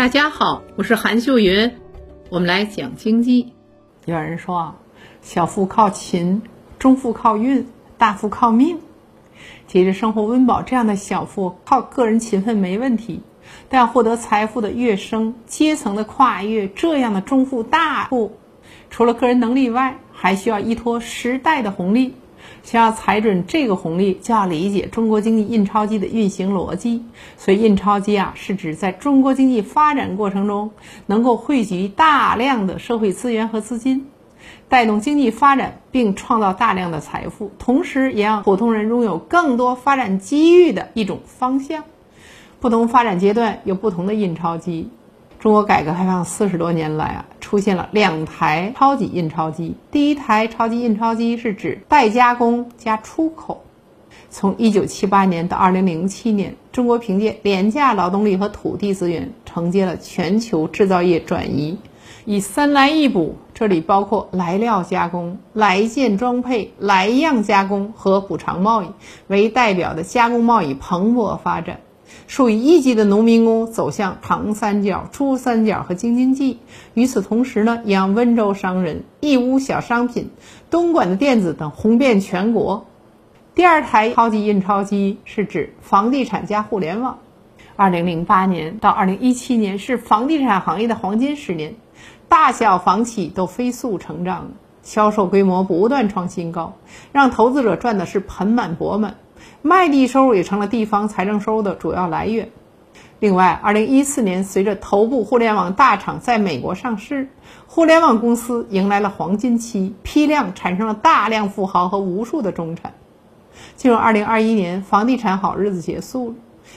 大家好，我是韩秀云，我们来讲经济。有人说，小富靠勤，中富靠运，大富靠命。其实生活温饱这样的小富靠个人勤奋没问题，但要获得财富的跃升、阶层的跨越，这样的中富大富，除了个人能力外，还需要依托时代的红利。想要踩准这个红利，就要理解中国经济印钞机的运行逻辑。所以，印钞机啊，是指在中国经济发展过程中，能够汇集大量的社会资源和资金，带动经济发展，并创造大量的财富，同时也让普通人拥有更多发展机遇的一种方向。不同发展阶段有不同的印钞机。中国改革开放四十多年来啊，出现了两台超级印钞机。第一台超级印钞机是指代加工加出口。从一九七八年到二零零七年，中国凭借廉价劳动力和土地资源，承接了全球制造业转移。以三来一补，这里包括来料加工、来件装配、来样加工和补偿贸易为代表的加工贸易蓬勃发展。属于一级的农民工走向长三角、珠三角和京津冀。与此同时呢，也让温州商人、义乌小商品、东莞的电子等红遍全国。第二台超级印钞机是指房地产加互联网。二零零八年到二零一七年是房地产行业的黄金十年，大小房企都飞速成长，销售规模不断创新高，让投资者赚的是盆满钵满。卖地收入也成了地方财政收入的主要来源。另外，二零一四年，随着头部互联网大厂在美国上市，互联网公司迎来了黄金期，批量产生了大量富豪和无数的中产。进入二零二一年，房地产好日子结束了，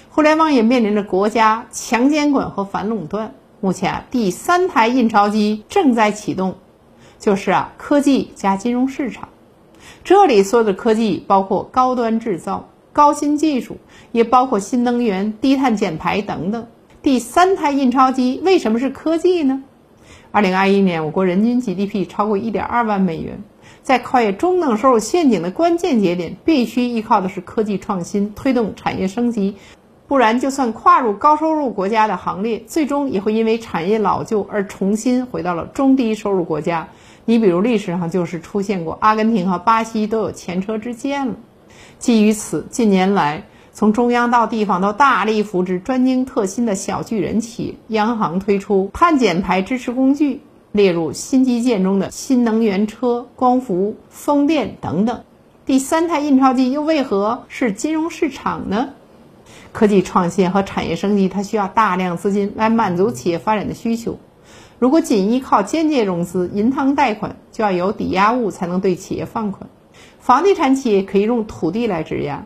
互联网也面临着国家强监管和反垄断。目前啊，第三台印钞机正在启动，就是啊，科技加金融市场。这里说的科技包括高端制造、高新技术，也包括新能源、低碳减排等等。第三台印钞机为什么是科技呢？二零二一年，我国人均 GDP 超过一点二万美元，在跨越中等收入陷阱的关键节点，必须依靠的是科技创新，推动产业升级。不然，就算跨入高收入国家的行列，最终也会因为产业老旧而重新回到了中低收入国家。你比如历史上就是出现过阿根廷和巴西都有前车之鉴了。基于此，近年来从中央到地方都大力扶持专精特新的小巨人企业，央行推出碳减排支持工具，列入新基建中的新能源车、光伏、风电等等。第三台印钞机又为何是金融市场呢？科技创新和产业升级，它需要大量资金来满足企业发展的需求。如果仅依靠间接融资、银行贷款，就要有抵押物才能对企业放款。房地产企业可以用土地来质押，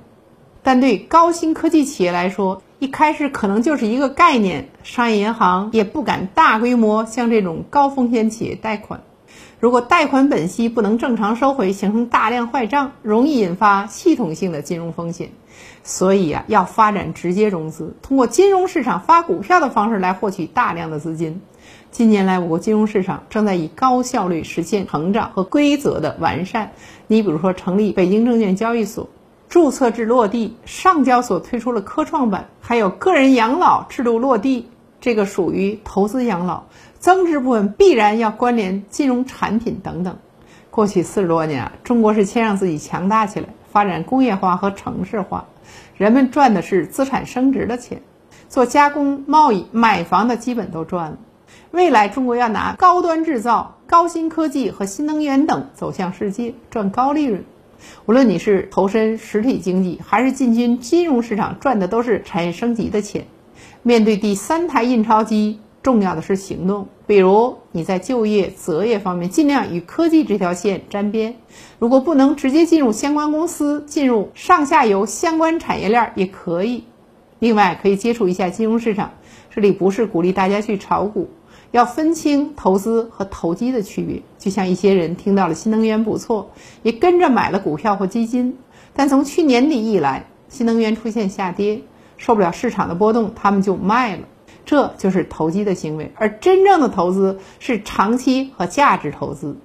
但对高新科技企业来说，一开始可能就是一个概念，商业银行也不敢大规模向这种高风险企业贷款。如果贷款本息不能正常收回，形成大量坏账，容易引发系统性的金融风险。所以啊，要发展直接融资，通过金融市场发股票的方式来获取大量的资金。近年来，我国金融市场正在以高效率实现成长和规则的完善。你比如说，成立北京证券交易所，注册制落地，上交所推出了科创板，还有个人养老制度落地，这个属于投资养老，增值部分必然要关联金融产品等等。过去四十多年啊，中国是先让自己强大起来，发展工业化和城市化，人们赚的是资产升值的钱，做加工贸易、买房的基本都赚了。未来中国要拿高端制造、高新科技和新能源等走向世界，赚高利润。无论你是投身实体经济，还是进军金融市场，赚的都是产业升级的钱。面对第三台印钞机，重要的是行动。比如你在就业、择业方面，尽量与科技这条线沾边。如果不能直接进入相关公司，进入上下游相关产业链也可以。另外，可以接触一下金融市场。这里不是鼓励大家去炒股。要分清投资和投机的区别，就像一些人听到了新能源不错，也跟着买了股票或基金，但从去年底以来，新能源出现下跌，受不了市场的波动，他们就卖了，这就是投机的行为。而真正的投资是长期和价值投资。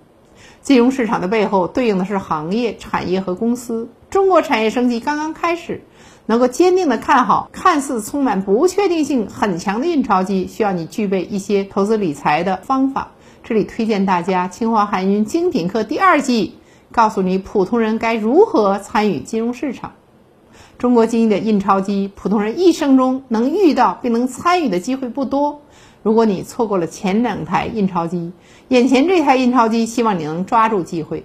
金融市场的背后对应的是行业、产业和公司。中国产业升级刚刚开始，能够坚定的看好看似充满不确定性很强的印钞机，需要你具备一些投资理财的方法。这里推荐大家清华海运精品课第二季，告诉你普通人该如何参与金融市场。中国经济的印钞机，普通人一生中能遇到并能参与的机会不多。如果你错过了前两台印钞机，眼前这台印钞机，希望你能抓住机会。